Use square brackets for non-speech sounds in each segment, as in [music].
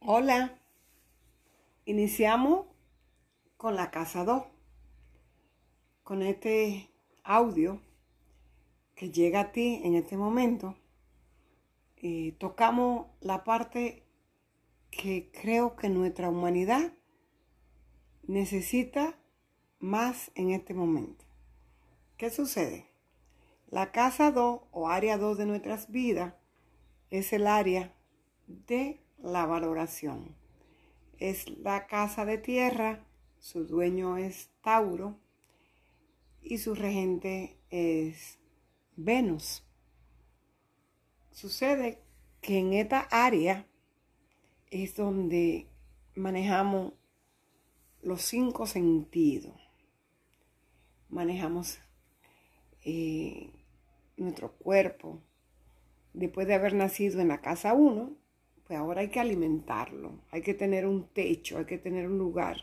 Hola, iniciamos con la casa 2, con este audio que llega a ti en este momento. Y tocamos la parte que creo que nuestra humanidad necesita más en este momento. ¿Qué sucede? La casa 2 o área 2 de nuestras vidas es el área de la valoración. Es la casa de tierra, su dueño es Tauro y su regente es Venus. Sucede que en esta área es donde manejamos los cinco sentidos. Manejamos eh, nuestro cuerpo. Después de haber nacido en la casa 1, pues ahora hay que alimentarlo, hay que tener un techo, hay que tener un lugar.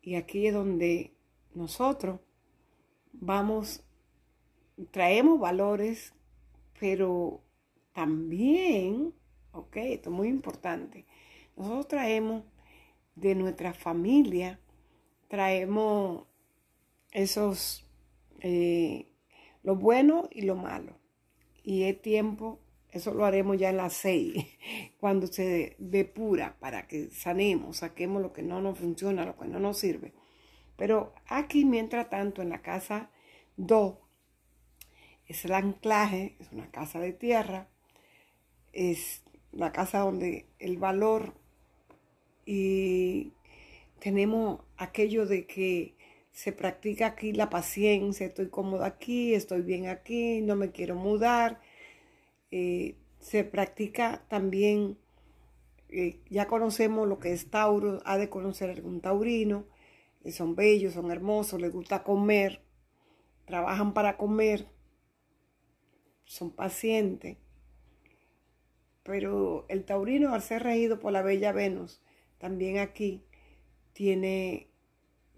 Y aquí es donde nosotros vamos, traemos valores, pero también, ok, esto es muy importante, nosotros traemos de nuestra familia, traemos esos, eh, lo bueno y lo malo. Y es tiempo eso lo haremos ya en las seis, [laughs] cuando se depura para que sanemos, saquemos lo que no nos funciona, lo que no nos sirve. Pero aquí, mientras tanto, en la casa 2, es el anclaje, es una casa de tierra, es la casa donde el valor y tenemos aquello de que se practica aquí la paciencia, estoy cómoda aquí, estoy bien aquí, no me quiero mudar eh, se practica también, eh, ya conocemos lo que es Tauro, ha de conocer algún taurino, eh, son bellos, son hermosos, les gusta comer, trabajan para comer, son pacientes. Pero el taurino, al ser regido por la bella Venus, también aquí tiene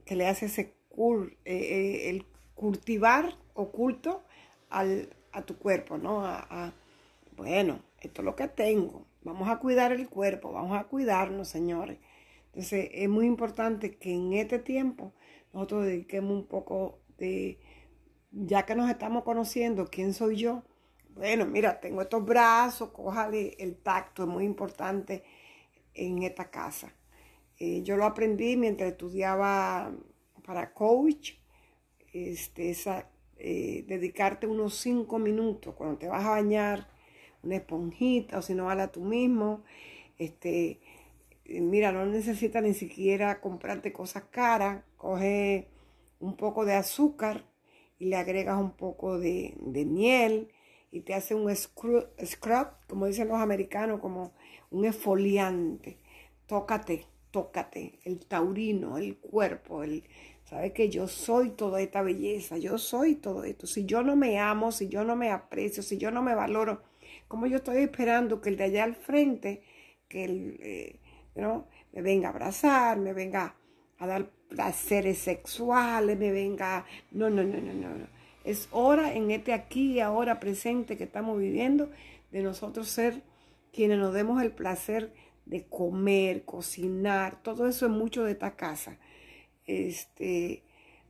que le hace ese el cultivar oculto al, a tu cuerpo, ¿no? a, bueno, esto es lo que tengo. Vamos a cuidar el cuerpo, vamos a cuidarnos, señores. Entonces, es muy importante que en este tiempo nosotros dediquemos un poco de, ya que nos estamos conociendo, ¿quién soy yo? Bueno, mira, tengo estos brazos, cójale el tacto, es muy importante en esta casa. Eh, yo lo aprendí mientras estudiaba para coach, este, eh, dedicarte unos cinco minutos cuando te vas a bañar, una esponjita o si no, a tú mismo. Este, mira, no necesitas ni siquiera comprarte cosas caras. Coge un poco de azúcar y le agregas un poco de, miel y te hace un scrub, como dicen los americanos, como un esfoliante. Tócate, tócate, el taurino, el cuerpo, el, sabes que yo soy toda esta belleza, yo soy todo esto. Si yo no me amo, si yo no me aprecio, si yo no me valoro, como yo estoy esperando que el de allá al frente, que el, eh, me venga a abrazar, me venga a dar placeres sexuales, me venga... No, no, no, no, no. Es hora en este aquí y ahora presente que estamos viviendo de nosotros ser quienes nos demos el placer de comer, cocinar, todo eso es mucho de esta casa. Este,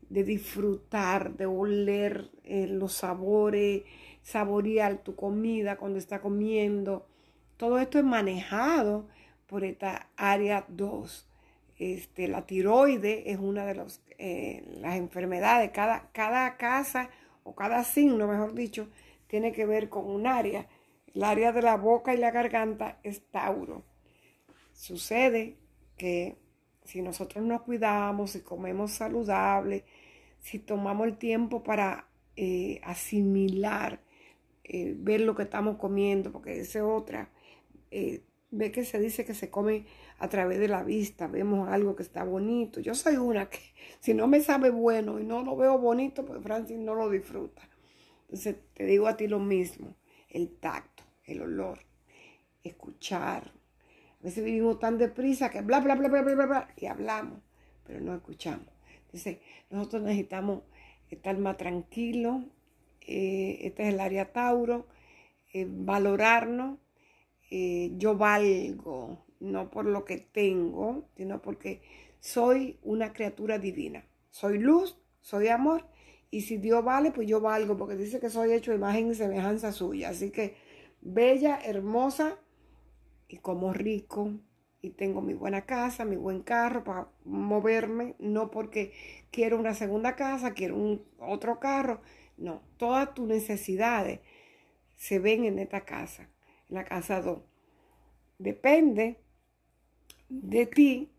de disfrutar, de oler eh, los sabores, saborear tu comida cuando está comiendo. Todo esto es manejado por esta área 2. Este, la tiroide es una de los, eh, las enfermedades. Cada, cada casa o cada signo, mejor dicho, tiene que ver con un área. El área de la boca y la garganta es Tauro. Sucede que si nosotros nos cuidamos, si comemos saludable, si tomamos el tiempo para eh, asimilar eh, ver lo que estamos comiendo, porque esa es otra. Eh, ve que se dice que se come a través de la vista, vemos algo que está bonito. Yo soy una que [laughs] si no me sabe bueno y no lo veo bonito, pues Francis no lo disfruta. Entonces te digo a ti lo mismo, el tacto, el olor, escuchar. A veces vivimos tan deprisa que bla, bla, bla, bla, bla, bla, bla y hablamos, pero no escuchamos. Entonces nosotros necesitamos estar más tranquilos, eh, este es el área Tauro, eh, valorarnos, eh, yo valgo, no por lo que tengo, sino porque soy una criatura divina. Soy luz, soy amor, y si Dios vale, pues yo valgo, porque dice que soy hecho imagen y semejanza suya. Así que bella, hermosa y como rico, y tengo mi buena casa, mi buen carro para moverme, no porque quiero una segunda casa, quiero un otro carro, no, todas tus necesidades se ven en esta casa, en la casa 2. Depende de ti,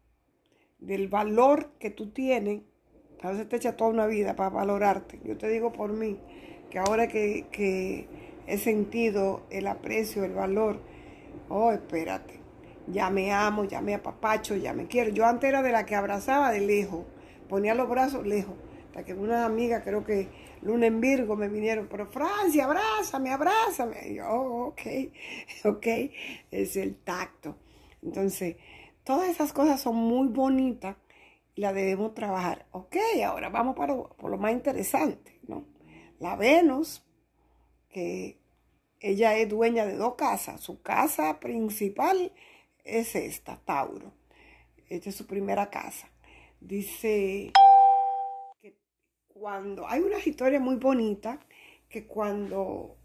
del valor que tú tienes. A veces te echa toda una vida para valorarte. Yo te digo por mí, que ahora que, que he sentido el aprecio, el valor, oh, espérate, ya me amo, ya me apapacho, ya me quiero. Yo antes era de la que abrazaba de lejos, ponía los brazos lejos, hasta que una amiga, creo que Luna en Virgo, me vinieron, pero Francia, abrázame, abrázame. Y yo, oh, ok, [laughs] ok, es el tacto. Entonces, todas esas cosas son muy bonitas y las debemos trabajar. Ok, ahora vamos para por lo más interesante, ¿no? La Venus, que ella es dueña de dos casas. Su casa principal es esta, Tauro. Esta es su primera casa. Dice cuando hay una historia muy bonita que cuando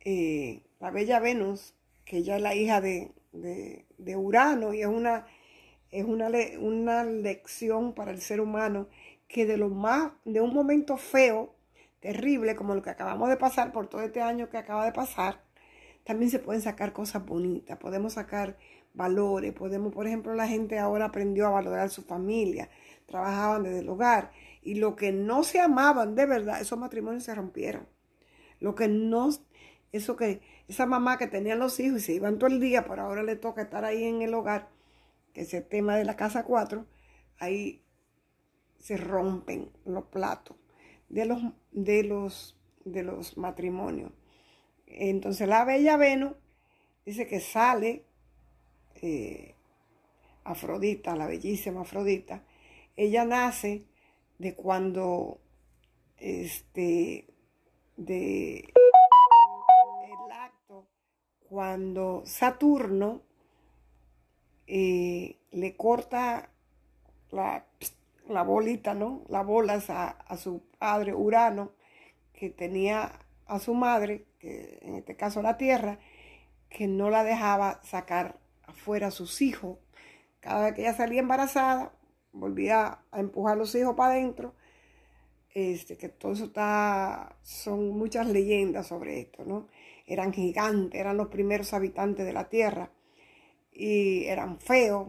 eh, la bella Venus, que ella es la hija de, Urano y es una, es una, una lección para el ser humano que de lo más, de un momento feo, terrible, como lo que acabamos de pasar por todo este año que acaba de pasar, también se pueden sacar cosas bonitas, podemos sacar valores, podemos, por ejemplo, la gente ahora aprendió a valorar su familia, trabajaban desde el hogar y lo que no se amaban de verdad, esos matrimonios se rompieron. Lo que no, eso que, esa mamá que tenía los hijos y se iban todo el día, pero ahora le toca estar ahí en el hogar, que es el tema de la casa 4, ahí se rompen los platos de los, de los, de los matrimonios. Entonces la bella Venus dice que sale eh, Afrodita, la bellísima Afrodita, ella nace de cuando, este, de el acto, cuando Saturno eh, le corta la, la, bolita, ¿no? La bolas a, a su padre Urano, que tenía a su madre, que en este caso la Tierra, que no la dejaba sacar afuera a sus hijos. Cada vez que ella salía embarazada, volvía a empujar a los hijos para adentro. Este, que todo eso está, son muchas leyendas sobre esto, ¿no? Eran gigantes, eran los primeros habitantes de la tierra y eran feos,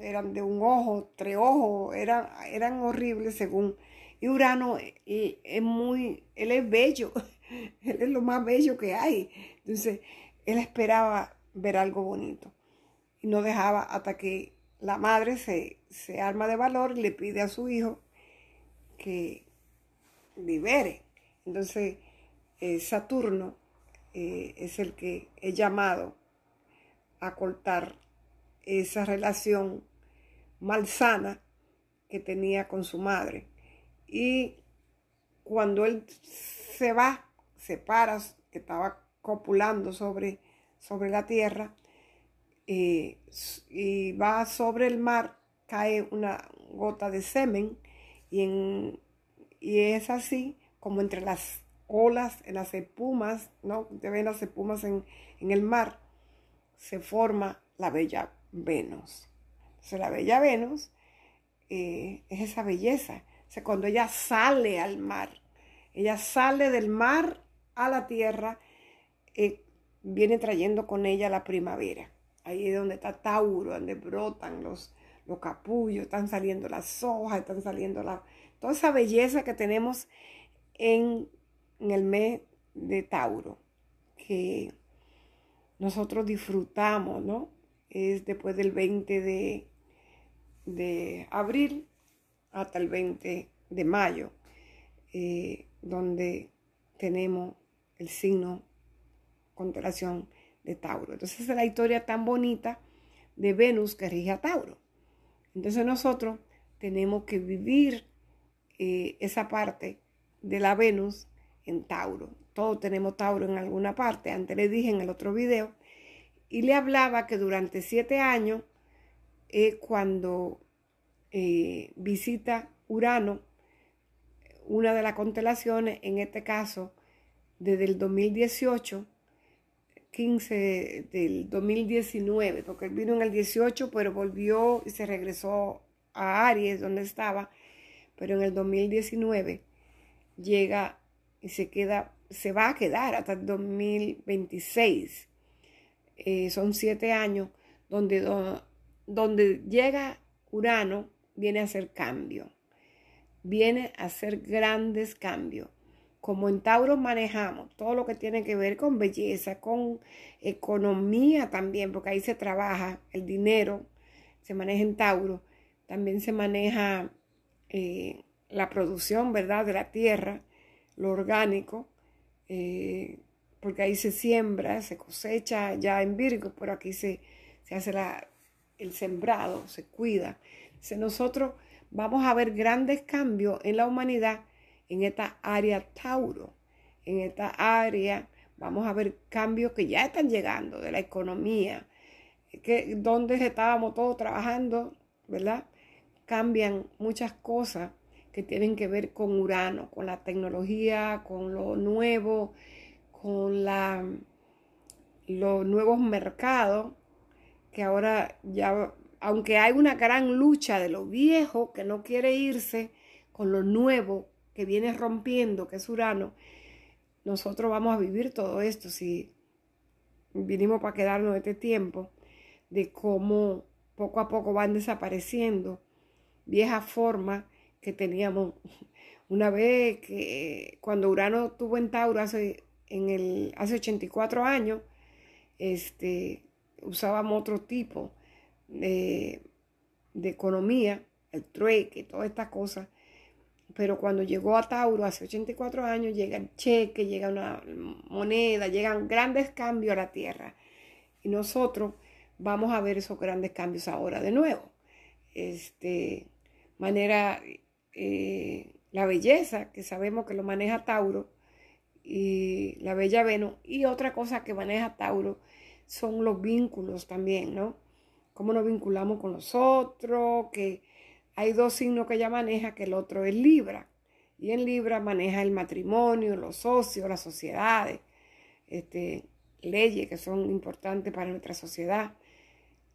eran de un ojo, tres ojos, eran, eran horribles según. Y Urano y, es muy, él es bello, [laughs] él es lo más bello que hay. Entonces, él esperaba ver algo bonito y no dejaba hasta que la madre se, arma de valor y le pide a su hijo que libere. Entonces, eh, Saturno eh, es el que es llamado a cortar esa relación malsana que tenía con su madre. Y cuando él se va, se para, que estaba copulando sobre, sobre la tierra, eh, y va sobre el mar, cae una gota de semen y, en, y es así como entre las olas, en las espumas, ¿no? Te ven las espumas en, el mar, se forma la bella Venus. Entonces la bella Venus eh, es esa belleza. O cuando ella sale al mar, ella sale del mar a la tierra, eh, viene trayendo con ella la primavera. Ahí es donde está Tauro, donde brotan los, los capullos, están saliendo las hojas, están saliendo la, toda esa belleza que tenemos en, el mes de Tauro, que nosotros disfrutamos, ¿no? Es después del 20 de, de abril hasta el 20 de mayo, eh, donde tenemos el signo constelación de Tauro. Entonces es la historia tan bonita de Venus que rige a Tauro. Entonces nosotros tenemos que vivir eh, esa parte de la Venus en Tauro. Todos tenemos Tauro en alguna parte. Antes le dije en el otro video. y le hablaba que durante siete años, eh, cuando visita Urano, una de las constelaciones, en este caso, desde el 2018, 15 del 2019, porque él vino en el 18, pero volvió y se regresó a Aries, donde estaba, pero en el 2019 llega y se queda, se va a quedar hasta el 2026. Eh, son siete años donde, donde llega Urano, viene a hacer cambio, viene a hacer grandes cambios. Como en Tauro manejamos todo lo que tiene que ver con belleza, con economía también, porque ahí se trabaja el dinero, se maneja en Tauro, también se maneja eh, la producción, ¿verdad?, de la tierra, lo orgánico, eh, porque ahí se siembra, se cosecha ya en Virgo, pero aquí se, hace el sembrado, se cuida. nosotros vamos a ver grandes cambios en la humanidad en esta área Tauro, en esta área vamos a ver cambios que ya están llegando de la economía, que donde estábamos todos trabajando, ¿verdad? Cambian muchas cosas que tienen que ver con Urano, con la tecnología, con lo nuevo, con la, los nuevos mercados, que ahora ya, aunque hay una gran lucha de lo viejo que no quiere irse con lo nuevo que viene rompiendo, que es Urano, nosotros vamos a vivir todo esto si vinimos para quedarnos este tiempo, de cómo poco a poco van desapareciendo viejas formas que teníamos [laughs] una vez que cuando Urano tuvo en Tauro hace, en el, hace 84 años, este, usábamos otro tipo de, de economía, el trueque, todas estas cosas. Pero cuando llegó a Tauro hace 84 años, llega el cheque, llega una moneda, llegan grandes cambios a la tierra. Y nosotros vamos a ver esos grandes cambios ahora de nuevo. Este, manera eh, la belleza, que sabemos que lo maneja Tauro, y la bella Venus. Y otra cosa que maneja Tauro son los vínculos también, ¿no? Cómo nos vinculamos con los otros, que hay dos signos que ella maneja, que el otro es Libra. Y en Libra maneja el matrimonio, los socios, las sociedades, este, leyes que son importantes para nuestra sociedad.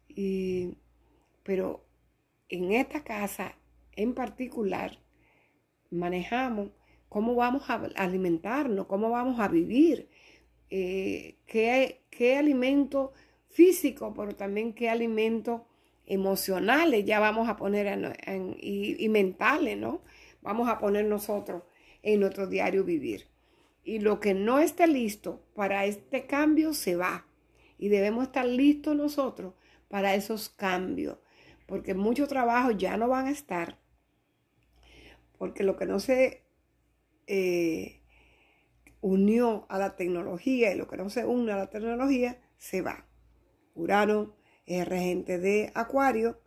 Y, pero en esta casa en particular manejamos cómo vamos a alimentarnos, cómo vamos a vivir, eh, qué, qué alimento físico, pero también qué alimentos emocionales ya vamos a poner y, y, mentales, ¿no? Vamos a poner nosotros en nuestro diario vivir. Y lo que no esté listo para este cambio se va. Y debemos estar listos nosotros para esos cambios, porque muchos trabajos ya no van a estar porque lo que no se eh, unió a la tecnología y lo que no se une a la tecnología se va. Urano es regente de Acuario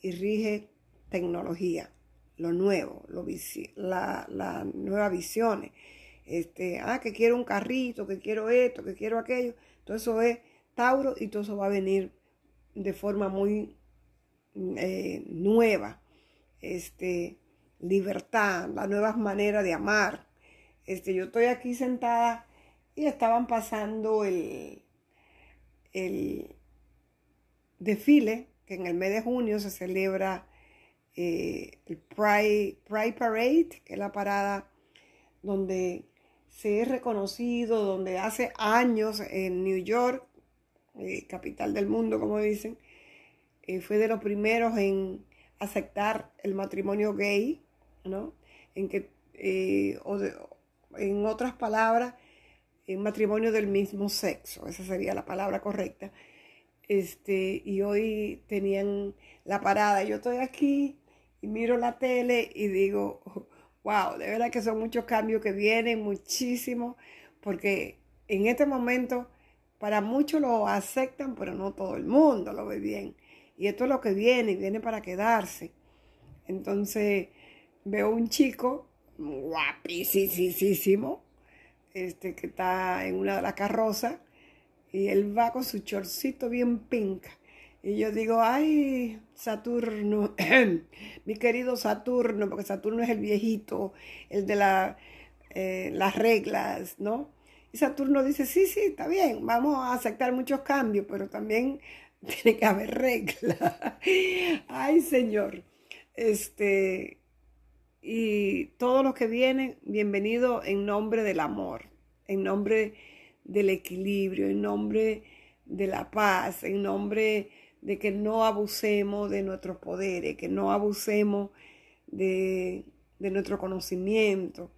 y rige tecnología, lo nuevo, lo la, la nueva visiones. Este, ah, que quiero un carrito, que quiero esto, que quiero aquello. Todo eso es Tauro y todo eso va a venir de forma muy eh, nueva. Este, libertad, las nuevas maneras de amar. Este, yo estoy aquí sentada y estaban pasando el, el desfile, que en el mes de junio se celebra eh, el Pride, Parade, que es la parada donde se es reconocido, donde hace años en New York, eh, capital del mundo, como dicen, eh, fue de los primeros en aceptar el matrimonio gay en que, eh, en otras palabras, en matrimonio del mismo sexo, esa sería la palabra correcta. Este, y hoy tenían la parada. Yo estoy aquí y miro la tele y digo, [laughs] wow, de verdad que son muchos cambios que vienen, muchísimos, porque en este momento para muchos lo aceptan, pero no todo el mundo lo ve bien. Y esto es lo que viene, viene para quedarse. Entonces, veo un chico guapísimo, este, que está en una de las carrozas y él va con su chorcito bien pink. Y yo digo, ay, Saturno, [clears throat] mi querido Saturno, porque Saturno es el viejito, el de eh, las reglas, ¿no? Y Saturno dice, sí, sí, está bien, vamos a aceptar muchos cambios, pero también [laughs] tiene que haber reglas. [laughs] ay, Señor. Este, y todos los que vienen, bienvenido en nombre del amor, en nombre del equilibrio, en nombre de la paz, en nombre de que no abusemos de nuestros poderes, que no abusemos de, nuestro conocimiento,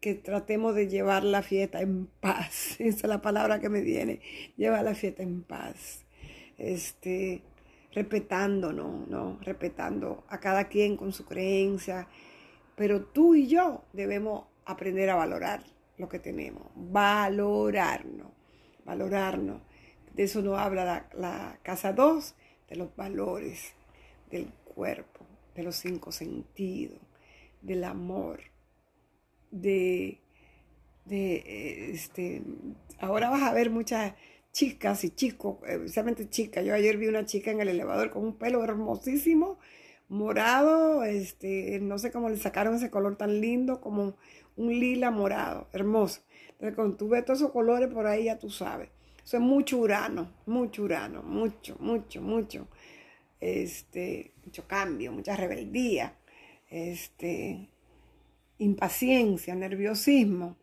que tratemos de llevar la fiesta en paz. [laughs] Esa es la palabra que me viene, llevar la fiesta en paz. Este, respetándonos, ¿no? Respetando a cada quien con su creencia. Pero tú y yo debemos aprender a valorar lo que tenemos, valorarnos, valorarnos. De eso nos habla la, casa 2, de los valores del cuerpo, de los cinco sentidos, del amor, de, de este, ahora vas a ver muchas chicas y chicos, especialmente chicas. Yo ayer vi una chica en el elevador con un pelo hermosísimo, morado, este, no sé cómo le sacaron ese color tan lindo, como un lila morado, hermoso. Entonces, cuando tú ves todos esos colores por ahí, ya tú sabes. Eso es mucho urano, mucho urano, mucho, mucho, mucho. Este, mucho cambio, mucha rebeldía, este, impaciencia, nerviosismo.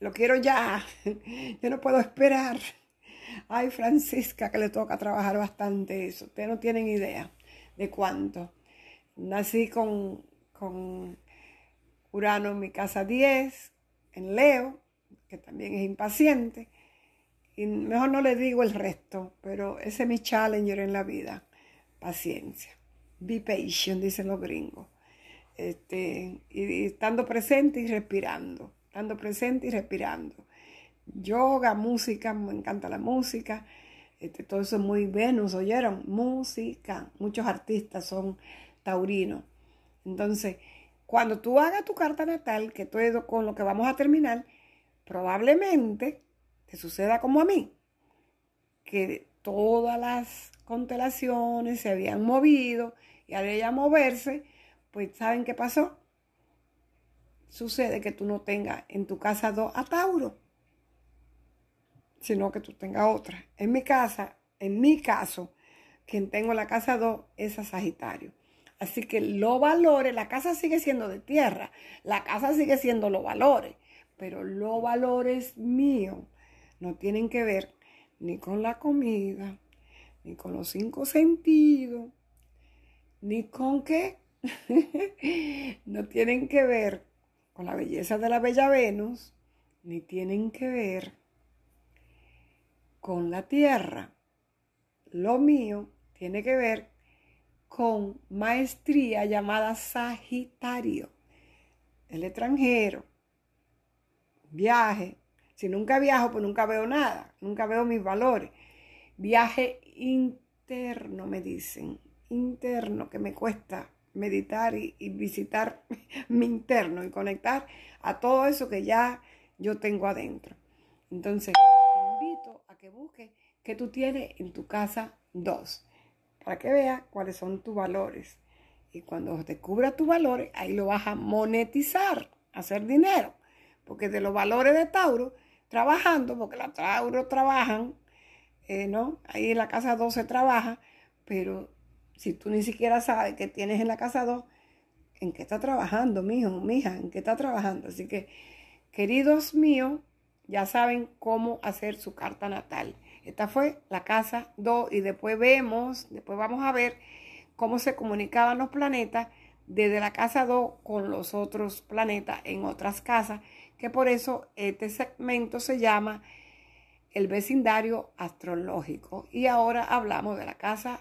Lo quiero ya, [laughs] yo no puedo esperar. Ay, Francisca, que le toca trabajar bastante eso. Ustedes no tienen idea de cuánto. Nací con, con Urano en mi casa 10, en Leo, que también es impaciente. Y mejor no le digo el resto, pero ese es mi challenger en la vida. Paciencia. Be patient, dicen los gringos. Este, y, estando presente y respirando. Estando presente y respirando. Yoga, música, me encanta la música. Este, todo eso es muy Venus, ¿oyeron? Música. Muchos artistas son taurinos. Entonces, cuando tú hagas tu carta natal, que todo con lo que vamos a terminar, probablemente te suceda como a mí, que todas las constelaciones se habían movido y al ella moverse, pues ¿saben qué pasó? Sucede que tú no tengas en tu casa dos a Tauro, sino que tú tengas otra. En mi casa, en mi caso, quien tengo en la casa 2 es a Sagitario. Así que los valores, la casa sigue siendo de tierra, la casa sigue siendo los valores, pero los valores míos no tienen que ver ni con la comida, ni con los cinco sentidos, ni con qué. [laughs] no tienen que ver con la belleza de la bella Venus, ni tienen que ver con la tierra. Lo mío tiene que ver con maestría llamada Sagitario. El extranjero, viaje. Si nunca viajo, pues nunca veo nada, nunca veo mis valores. Viaje interno, me dicen, interno, que me cuesta meditar y, visitar [laughs] mi interno y conectar a todo eso que ya yo tengo adentro. Entonces, te invito a que busques qué tú tienes en tu casa 2 para que veas cuáles son tus valores. Y cuando descubras tus valores, ahí lo vas a monetizar, hacer dinero. Porque de los valores de Tauro, trabajando, porque los Tauro trabajan, eh, ¿no? Ahí en la casa 2 se trabaja, pero si tú ni siquiera sabes qué tienes en la casa 2, ¿en qué está trabajando, mijo, mija? ¿En qué está trabajando? Así que, queridos míos, ya saben cómo hacer su carta natal. Esta fue la casa 2 y después vemos, después vamos a ver cómo se comunicaban los planetas desde la casa 2 con los otros planetas en otras casas, que por eso este segmento se llama el vecindario astrológico. Y ahora hablamos de la casa